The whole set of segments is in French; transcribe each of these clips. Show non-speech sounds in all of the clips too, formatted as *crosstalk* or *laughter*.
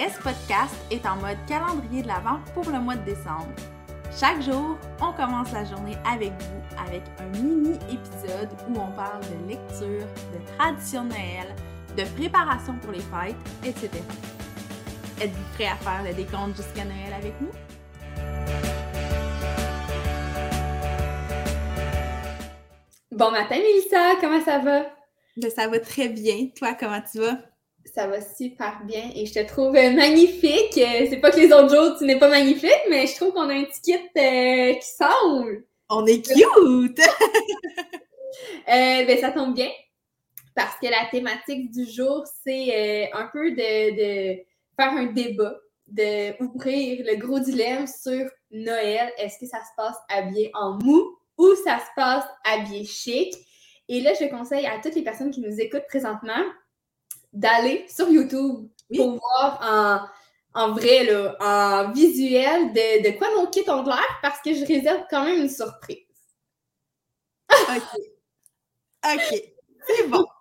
S-Podcast est en mode calendrier de l'Avent pour le mois de décembre. Chaque jour, on commence la journée avec vous avec un mini-épisode où on parle de lecture, de tradition de Noël, de préparation pour les fêtes, etc. Êtes-vous prêt à faire le décompte jusqu'à Noël avec nous? Bon matin, Mélissa, comment ça va? Ben, ça va très bien. Toi, comment tu vas? Ça va super bien et je te trouve euh, magnifique. Euh, c'est pas que les autres jours, tu n'es pas magnifique, mais je trouve qu'on a un petit kit euh, qui semble. On est cute! *laughs* ben, ça tombe bien parce que la thématique du jour, c'est un peu de, de, faire un débat, de ouvrir le gros dilemme sur Noël. Est-ce que ça se passe habillé en mou ou ça se passe habillé chic? Et là, je conseille à toutes les personnes qui nous écoutent présentement d'aller sur YouTube pour voir en, en vrai, là, en visuel, de, de quoi mon kit ont l'air parce que je réserve quand même une surprise. OK. OK. C'est bon. *laughs*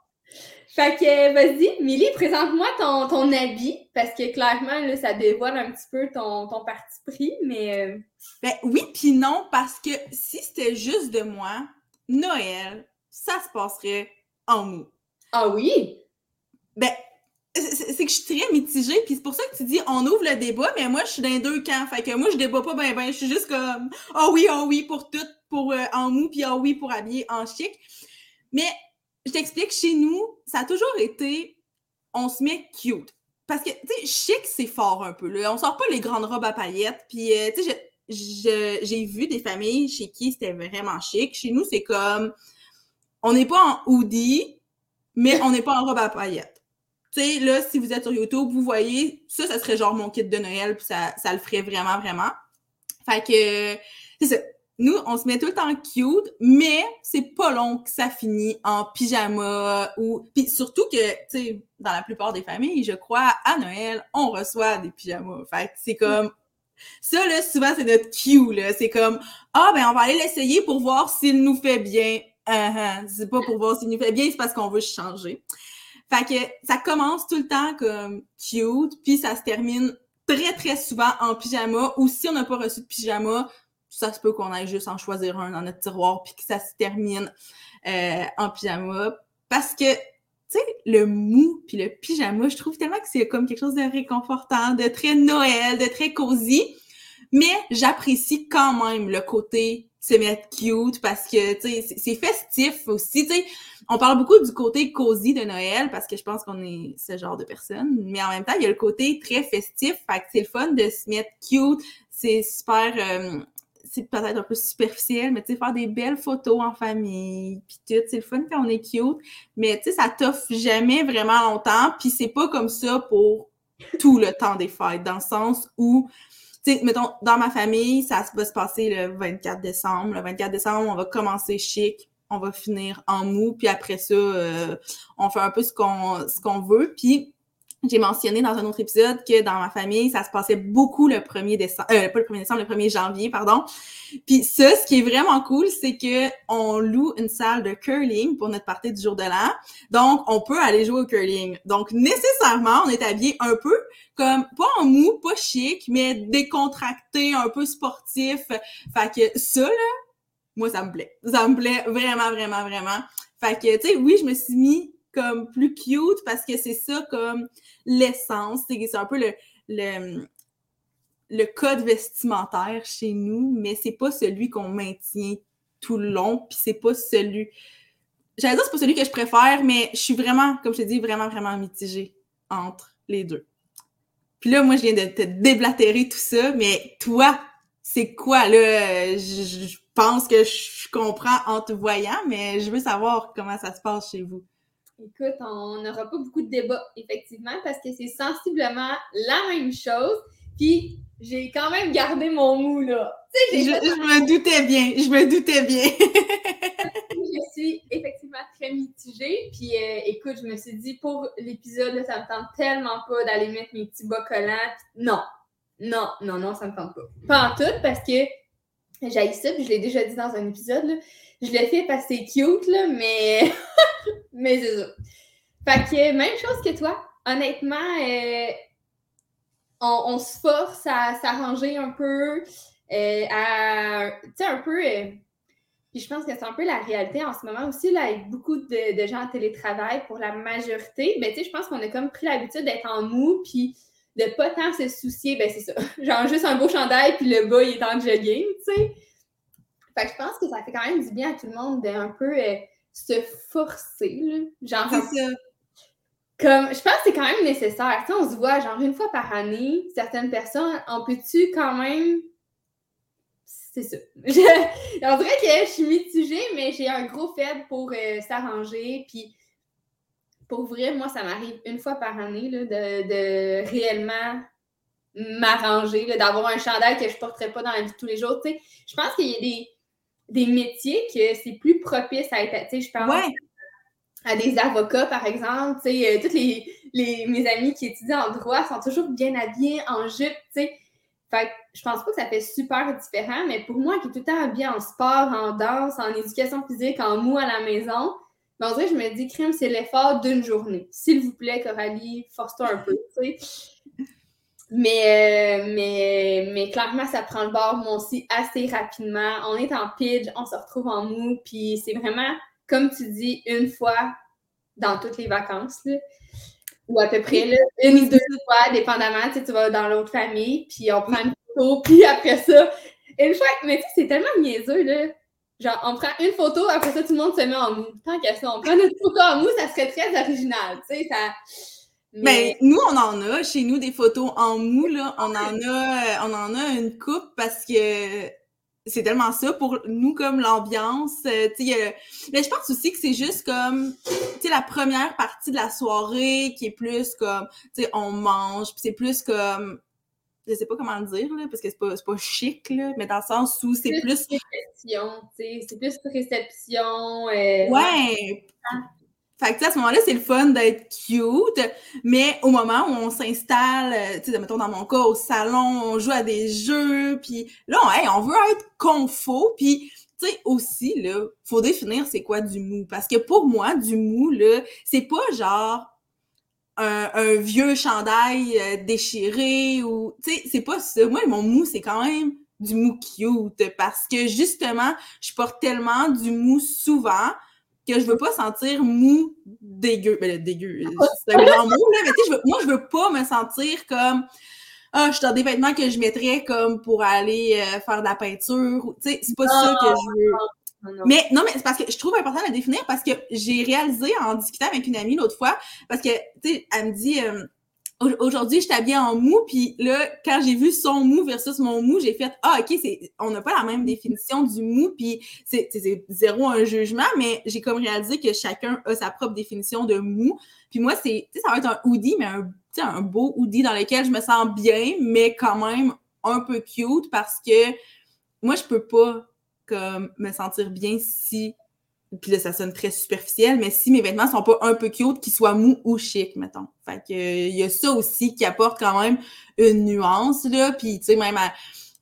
Fait que, vas-y, Milly, présente-moi ton, ton habit, parce que clairement, là, ça dévoile un petit peu ton, ton parti pris, mais... Euh, ben oui, puis non, parce que si c'était juste de moi, Noël, ça se passerait en mou. Ah oui? Ben, c'est que je suis très mitigée, puis c'est pour ça que tu dis on ouvre le débat, mais moi je suis dans deux camps. Fait que moi je débat pas ben ben, je suis juste comme oh oui, oh oui pour tout, pour euh, en mou, puis oh oui pour habiller en chic. Mais je t'explique, chez nous, ça a toujours été on se met cute. Parce que, tu sais, chic, c'est fort un peu. Là. On sort pas les grandes robes à paillettes. Puis, euh, tu sais, j'ai vu des familles chez qui c'était vraiment chic. Chez nous, c'est comme, on n'est pas en hoodie, mais on n'est pas en robe à paillettes. Tu sais, là, si vous êtes sur YouTube, vous voyez, ça, ça serait genre mon kit de Noël, puis ça, ça le ferait vraiment, vraiment. Fait que, c'est ça. Nous, on se met tout le temps cute, mais c'est pas long que ça finit en pyjama ou... Puis surtout que, tu sais, dans la plupart des familles, je crois, à Noël, on reçoit des pyjamas. Fait que c'est comme... Ça, là, souvent, c'est notre cue, là. C'est comme, ah, ben, on va aller l'essayer pour voir s'il nous fait bien. Uh C'est pas pour voir s'il nous fait bien, c'est parce qu'on veut changer. Fait que ça commence tout le temps comme cute, puis ça se termine très, très souvent en pyjama, ou si on n'a pas reçu de pyjama, ça se peut qu'on aille juste en choisir un dans notre tiroir, puis que ça se termine euh, en pyjama. Parce que, tu sais, le mou puis le pyjama, je trouve tellement que c'est comme quelque chose de réconfortant, de très Noël, de très cosy. Mais j'apprécie quand même le côté se mettre cute parce que, c'est festif aussi. On parle beaucoup du côté cosy de Noël parce que je pense qu'on est ce genre de personne. Mais en même temps, il y a le côté très festif. Fait que c'est le fun de se mettre cute. C'est super... Euh, c'est peut-être un peu superficiel, mais tu sais, faire des belles photos en famille, puis tout, c'est le fun quand on est cute, mais tu sais, ça t'offre jamais vraiment longtemps, puis c'est pas comme ça pour tout le temps des fêtes, dans le sens où mettons, dans ma famille, ça va se passer le 24 décembre. Le 24 décembre, on va commencer chic, on va finir en mou, puis après ça, euh, on fait un peu ce qu'on ce qu'on veut. Puis j'ai mentionné dans un autre épisode que dans ma famille, ça se passait beaucoup le 1er décembre, euh, pas le 1er décembre, le 1er janvier, pardon. Puis ça, ce qui est vraiment cool, c'est que on loue une salle de curling pour notre partie du jour de l'an. Donc, on peut aller jouer au curling. Donc, nécessairement, on est habillé un peu comme, pas en mou, pas chic, mais décontracté, un peu sportif. Fait que ça, là, moi, ça me plaît. Ça me plaît vraiment, vraiment, vraiment. Fait que, tu sais, oui, je me suis mis comme plus cute parce que c'est ça comme l'essence. C'est un peu le, le, le, code vestimentaire chez nous, mais c'est pas celui qu'on maintient tout le long, puis c'est pas celui. J'allais dire c'est pas celui que je préfère, mais je suis vraiment, comme je te dis, vraiment, vraiment mitigée entre les deux. Puis là, moi, je viens de te déblatérer tout ça, mais toi, c'est quoi, là? Je, pense que je comprends en te voyant, mais je veux savoir comment ça se passe chez vous. Écoute, on n'aura pas beaucoup de débats, effectivement, parce que c'est sensiblement la même chose. Puis, j'ai quand même gardé mon mou, là. Je, je, me doutais bien, je me doutais bien. *laughs* je suis effectivement très mitigée. Puis, euh, écoute, je me suis dit, pour l'épisode, ça me tente tellement pas d'aller mettre mes petits bas collants. Non, non, non, non, ça me tente pas. Pas en tout, parce que j'ai ça, puis je l'ai déjà dit dans un épisode, là. Je l'ai fait parce que c'est cute, là, mais *laughs* Mais c'est ça. Fait que même chose que toi. Honnêtement, euh, on, se force à s'arranger un peu, euh, à, tu sais, un peu... Euh, puis je pense que c'est un peu la réalité en ce moment aussi, là, avec beaucoup de, gens en télétravail pour la majorité. Ben, tu sais, je pense qu'on a comme pris l'habitude d'être en mou, puis de pas tant se soucier, ben c'est ça. *laughs* Genre juste un beau chandail, puis le bas, il est en jogging, tu sais. Fait que je pense que ça fait quand même du bien à tout le monde d'un peu euh, se forcer, là. Genre, c'est ça. Comme, je pense que c'est quand même nécessaire. Tu sais, on se voit genre une fois par année, certaines personnes, on peut-tu quand même. C'est ça. *laughs* on dirait que je suis mitigée, mais j'ai un gros faible pour euh, s'arranger. Puis, pour vrai, moi, ça m'arrive une fois par année là, de, réellement m'arranger, d'avoir un chandail que je ne porterais pas dans la vie de tous les jours. Tu sais, je pense qu'il y a des, des métiers que c'est plus propice à être. Tu sais, je pense à des avocats, par exemple. Tu sais, euh, toutes les, mes amis qui étudient en droit sont toujours bien habillés en jupe, tu sais. Fait je pense pas que ça fait super différent, mais pour moi qui est tout le temps habillée en sport, en danse, en éducation physique, en mou à la maison, ben, je me dis, crime, c'est l'effort d'une journée. S'il vous plaît, Coralie, force-toi un peu, tu sais. Mais, euh, mais, mais clairement, ça prend le bord, moi aussi, assez rapidement. On est en pitch, on se retrouve en mou, puis c'est vraiment comme tu dis, une fois dans toutes les vacances, ou à peu près, là, une ou deux fois, dépendamment, tu, sais, tu vas dans l'autre famille, puis on prend une photo, *laughs* puis après ça, une fois, mais tu sais, c'est tellement niaiseux, là. Genre, on prend une photo, après ça, tout le monde se met en mou. Tant qu'à ça, on prend notre photo en mou, ça serait très original, tu sais, ça... Mais... Ben, nous, on en a chez nous des photos en mou, là. On en a, on en a une coupe parce que c'est tellement ça pour nous comme l'ambiance. Euh, mais je pense aussi que c'est juste comme la première partie de la soirée qui est plus comme on mange, puis c'est plus comme je sais pas comment le dire là parce que c'est pas pas chic là, mais dans le sens où c'est plus, plus réception, tu sais, c'est plus réception euh... Ouais. Fait que, à ce moment-là, c'est le fun d'être cute, mais au moment où on s'installe, euh, tu sais, mettons dans mon cas, au salon, on joue à des jeux, puis là, on, on veut être confo, puis tu sais, aussi, là, faut définir c'est quoi du mou. Parce que pour moi, du mou, là, c'est pas genre un, vieux chandail euh, déchiré ou, tu sais, c'est pas ça. Moi, mon mou, c'est quand même du mou cute parce que justement, je porte tellement du mou souvent que je veux pas sentir mou dégueu. Ben, dégueu, c'est un grand mot, là, mais tu sais, moi, je veux pas me sentir comme ah, je suis dans des vêtements que je mettrais comme pour aller euh, faire de la peinture. Tu sais, c'est pas ça que je veux. Mais non, mais c'est parce que je trouve important de le définir parce que j'ai réalisé en discutant avec une amie l'autre fois, parce que, tu sais, elle me dit, euh, Aujourd'hui, je t'habille en mou, puis là, quand j'ai vu son mou versus mon mou, j'ai fait Ah, ok, on n'a pas la même définition du mou, puis c'est, zéro un jugement, mais j'ai comme réalisé que chacun a sa propre définition de mou. Puis moi, c'est, ça va être un hoodie, mais un, un beau hoodie dans lequel je me sens bien, mais quand même un peu cute parce que moi, je peux pas comme me sentir bien si puis là, ça sonne très superficiel, mais si mes vêtements sont pas un peu cute, qu'ils soient mous ou chic, mettons. Fait que il y a ça aussi qui apporte quand même une nuance, là. Puis, tu sais, même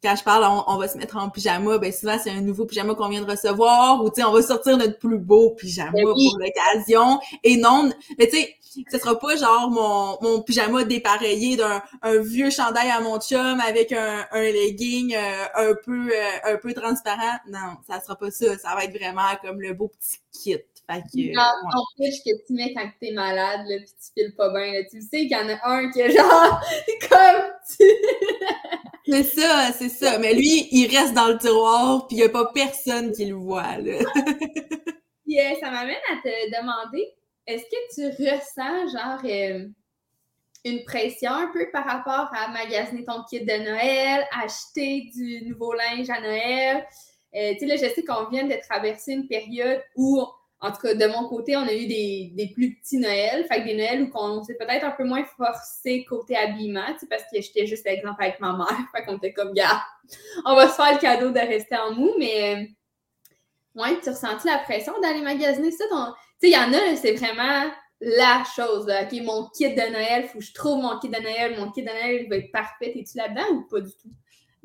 quand je parle, on, va se mettre en pyjama, ben souvent, c'est un nouveau pyjama qu'on vient de recevoir, ou tu sais, on va sortir notre plus beau pyjama ben pour l'occasion. Et non, mais tu sais, ce sera pas genre mon, mon pyjama dépareillé d'un un vieux chandail à mon chum avec un, un legging euh, un peu euh, un peu transparent. Non, ça sera pas ça. Ça va être vraiment comme le beau petit kit. Fait que, Dans ton pitch que tu mets quand t'es malade, là, pis tu files pas bien, là, tu sais qu'il y en a un qui est *laughs* genre comme *laughs* C'est ça, c'est ça. Mais lui, il reste dans le tiroir, puis il y a pas personne qui le voit, là. yeah, ça m'amène à te demander est-ce que tu ressens genre euh, une pression un peu par rapport à magasiner ton kit de Noël, acheter du nouveau linge à Noël? Euh, tu sais, là, je sais qu'on vient de traverser une période où, en tout cas, de mon côté, on a eu des, des plus petits Noëls, fait que des Noëls où on s'est peut-être un peu moins forcé côté habillement, tu sais, parce que j'étais juste exemple avec ma mère, *laughs* fait qu'on était comme, gars, on va se faire le cadeau de rester en mou, mais, euh, ouais, tu ressens la pression d'aller magasiner ça? Ton il y en a, c'est vraiment la chose. OK, mon kit de Noël, faut que je trouve mon kit de Noël. Mon kit de Noël va être parfait. Es-tu là-dedans ou pas du tout?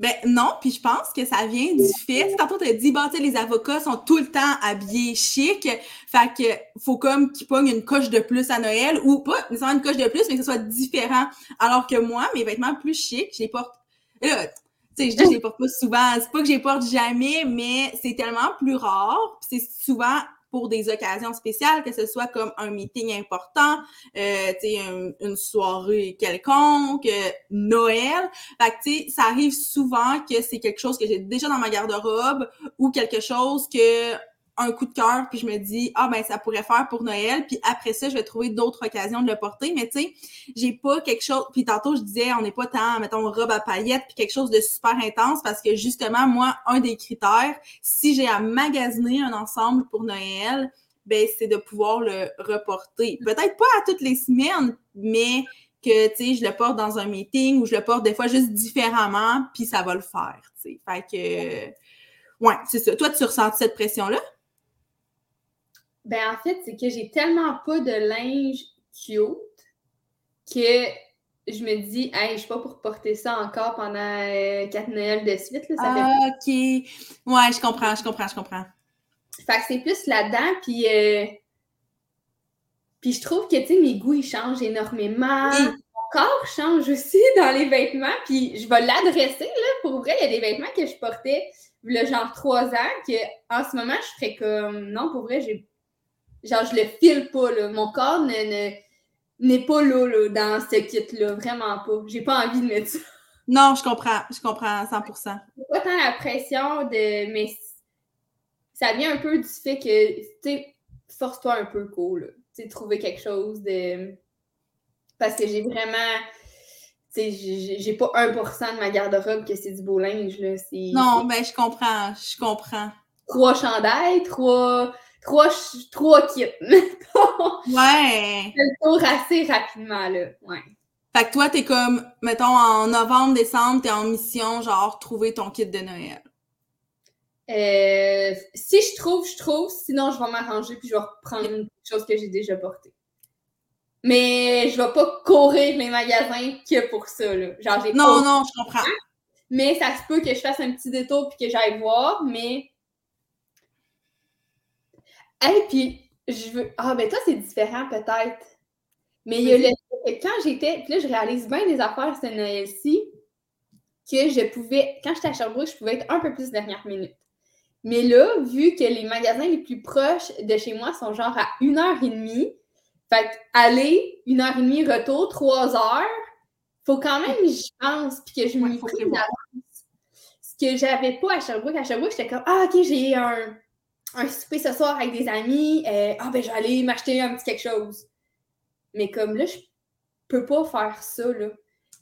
Ben non, puis je pense que ça vient du fait, tantôt t'as dit, bah, tu les avocats sont tout le temps habillés chic, fait que faut comme qu'ils pognent une coche de plus à Noël, ou pas nécessairement une coche de plus, mais que ce soit différent. Alors que moi, mes vêtements plus chics, je les porte, là, tu sais, je dis je les porte pas souvent, c'est pas que je les porte jamais, mais c'est tellement plus rare, c'est souvent pour des occasions spéciales, que ce soit comme un meeting important, euh, une, une soirée quelconque, euh, Noël. Fait que, ça arrive souvent que c'est quelque chose que j'ai déjà dans ma garde-robe ou quelque chose que un coup de cœur, puis je me dis, ah ben ça pourrait faire pour Noël, puis après ça, je vais trouver d'autres occasions de le porter, mais tu sais, j'ai pas quelque chose, puis tantôt je disais, on n'est pas tant, mettons, robe à paillettes, puis quelque chose de super intense, parce que justement, moi, un des critères, si j'ai à magasiner un ensemble pour Noël, ben c'est de pouvoir le reporter. Peut-être pas à toutes les semaines, mais que, tu sais, je le porte dans un meeting ou je le porte des fois juste différemment, puis ça va le faire, tu sais. Fait que, ouais, c'est ça. Toi, tu ressens cette pression-là? Ben, en fait, c'est que j'ai tellement pas de linge cute que je me dis, hey, je suis pas pour porter ça encore pendant euh, quatre Noëls de suite. Là, ça ah, OK. Ouais, je comprends, je comprends, je comprends. Fait que c'est plus là-dedans, puis. Euh, puis je trouve que, tu sais, mes goûts, ils changent énormément. Mon corps change aussi *laughs* dans les vêtements, puis je vais l'adresser, là. Pour vrai, il y a des vêtements que je portais, le genre trois ans, que en ce moment, je ferais comme, non, pour vrai, j'ai Genre, je le file pas, là. Mon corps n'est pas là, là, dans ce kit-là. Vraiment pas. J'ai pas envie de mettre ça. Non, je comprends. Je comprends à 100 pas tant la pression de... Mais ça vient un peu du fait que, tu sais, force-toi un peu, cool, Tu sais, trouver quelque chose de... Parce que j'ai vraiment... Tu sais, j'ai pas 1% de ma garde-robe que c'est du beau linge, là. Non, mais ben, je comprends. Je comprends. Trois chandails, trois trois, trois kits. *laughs* ouais. le tour assez rapidement, là. Ouais. Fait que toi, t'es comme, mettons, en novembre, décembre, t'es en mission, genre, trouver ton kit de Noël. Euh, si je trouve, je trouve. Sinon, je vais m'arranger puis je vais reprendre quelque chose que j'ai déjà porté. Mais je vais pas courir les magasins que pour ça, là. Genre, j'ai Non, non, je comprends. Mais ça se peut que je fasse un petit détour puis que j'aille voir, mais et puis, je veux. Ah, ben toi, c'est différent peut-être. Mais il y a le que quand j'étais. Puis là, je réalise bien des affaires cette Noël-ci que je pouvais. Quand j'étais à Sherbrooke, je pouvais être un peu plus dernière minute. Mais là, vu que les magasins les plus proches de chez moi sont genre à une heure et demie, fait aller, une heure et demie, retour, trois heures, faut quand même que j'y pense puis que je m'y prie Ce que j'avais pas à Sherbrooke. À Sherbrooke, j'étais comme Ah, ok, j'ai un un souper ce soir avec des amis, euh, ah ben je vais aller m'acheter un petit quelque chose. Mais comme là, je peux pas faire ça, là.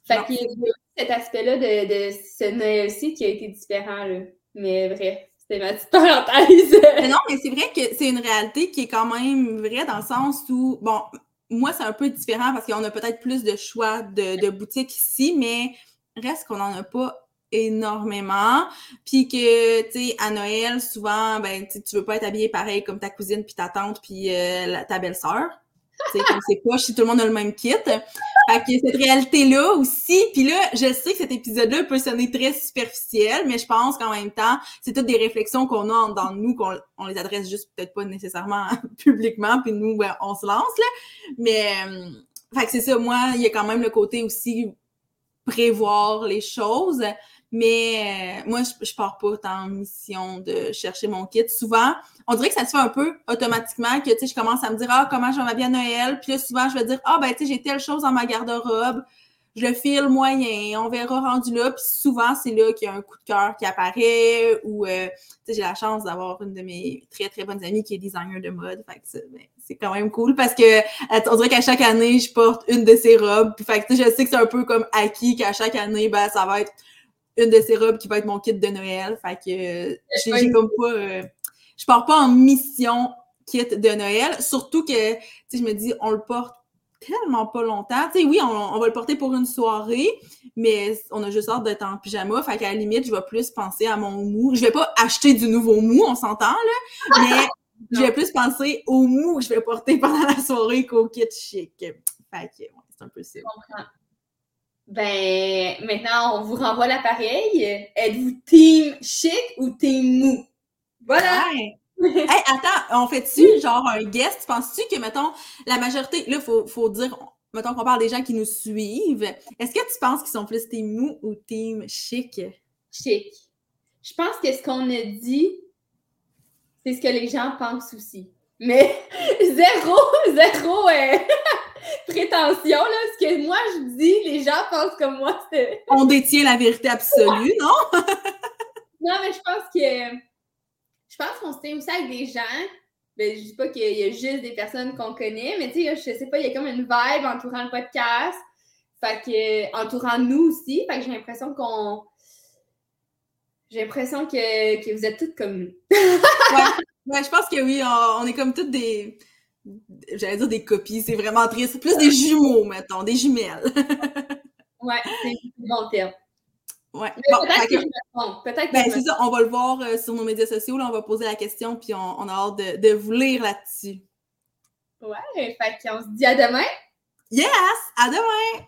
Fait qu'il y a cet aspect-là de, de ce Noël-ci qui a été différent, là. Mais bref, c'était ma petite *laughs* parenthèse. mais non, mais c'est vrai que c'est une réalité qui est quand même vraie dans le sens où, bon, moi, c'est un peu différent parce qu'on a peut-être plus de choix de, de boutiques ici, mais reste qu'on n'en a pas énormément. Puis que, tu sais, à Noël, souvent, ben, tu veux pas être habillé pareil comme ta cousine, puis ta tante, puis euh, ta belle-sœur. Tu sais, comme c'est pas si tout le monde a le même kit. Fait que cette réalité-là aussi, puis là, je sais que cet épisode-là peut sonner très superficiel, mais je pense qu'en même temps, c'est toutes des réflexions qu'on a dans nous, qu'on on les adresse juste peut-être pas nécessairement *laughs* publiquement, puis nous, ben, on se lance, là. Mais, euh, fait que c'est ça, moi, il y a quand même le côté aussi prévoir les choses. Mais euh, moi, je, je pars pas en mission de chercher mon kit. Souvent, on dirait que ça se fait un peu automatiquement que, tu sais, je commence à me dire, ah, comment je vais à Noël? Puis là, souvent, je vais dire, ah, ben, tu sais, j'ai telle chose dans ma garde-robe. Je le file moyen, on verra rendu là. Puis souvent, c'est là qu'il y a un coup de cœur qui apparaît ou, euh, tu sais, j'ai la chance d'avoir une de mes très, très bonnes amies qui est designer de mode. Fait que ben, c'est quand même cool parce que on dirait qu'à chaque année, je porte une de ses robes. Fait que, je sais que c'est un peu comme acquis qu'à chaque année, ben, ça va être une de ces robes qui va être mon kit de Noël. Fait que j'ai comme pas. Euh, je pars pas en mission kit de Noël. Surtout que, tu sais, je me dis, on le porte tellement pas longtemps. Tu sais, oui, on, va le porter pour une soirée, mais on a juste hâte d'être en pyjama. Fait qu'à la limite, je vais plus penser à mon mou. Je vais pas acheter du nouveau mou, on s'entend, là, mais *laughs* je vais plus penser au mou que je vais porter *laughs* pendant la soirée qu'au kit chic. Fait que, ouais, c'est un peu ça. Ben, maintenant, on vous renvoie l'appareil. Êtes-vous team chic ou team mou? Voilà! Ouais. *laughs* hey, attends, on fait-tu genre un guest? Penses-tu que, mettons, la majorité, là, il faut, faut dire, mettons qu'on parle des gens qui nous suivent, est-ce que tu penses qu'ils sont plus team mou ou team chic? Chic. Je pense que ce qu'on a dit, c'est ce que les gens pensent aussi. Mais *laughs* zéro, zéro euh, *laughs* prétention, là. Ce que moi je dis, les gens pensent comme moi. *laughs* On détient la vérité absolue, non? non, mais je pense que. Je pense qu'on se tient aussi avec des gens. Ben, je dis pas qu'il y a juste des personnes qu'on connaît, mais tu sais, je sais pas, il y a comme une vibe entourant le podcast. Fait que, entourant nous aussi. Fait que j'ai l'impression qu'on. J'ai l'impression que, que vous êtes toutes comme nous. *laughs* ouais. Ouais, je pense que oui, on, est comme toutes des. J'allais dire des copies, c'est vraiment triste. Plus des jumeaux, mettons, des jumelles. *laughs* ouais, c'est un bon terme. Ouais. peut-être que. Peut-être ben, c'est ça, on va le voir euh, sur nos médias sociaux. Là, on va poser la question, puis on, on a hâte de, de vous lire là-dessus. Ouais, fait qu'on se dit à demain. Yes! À demain!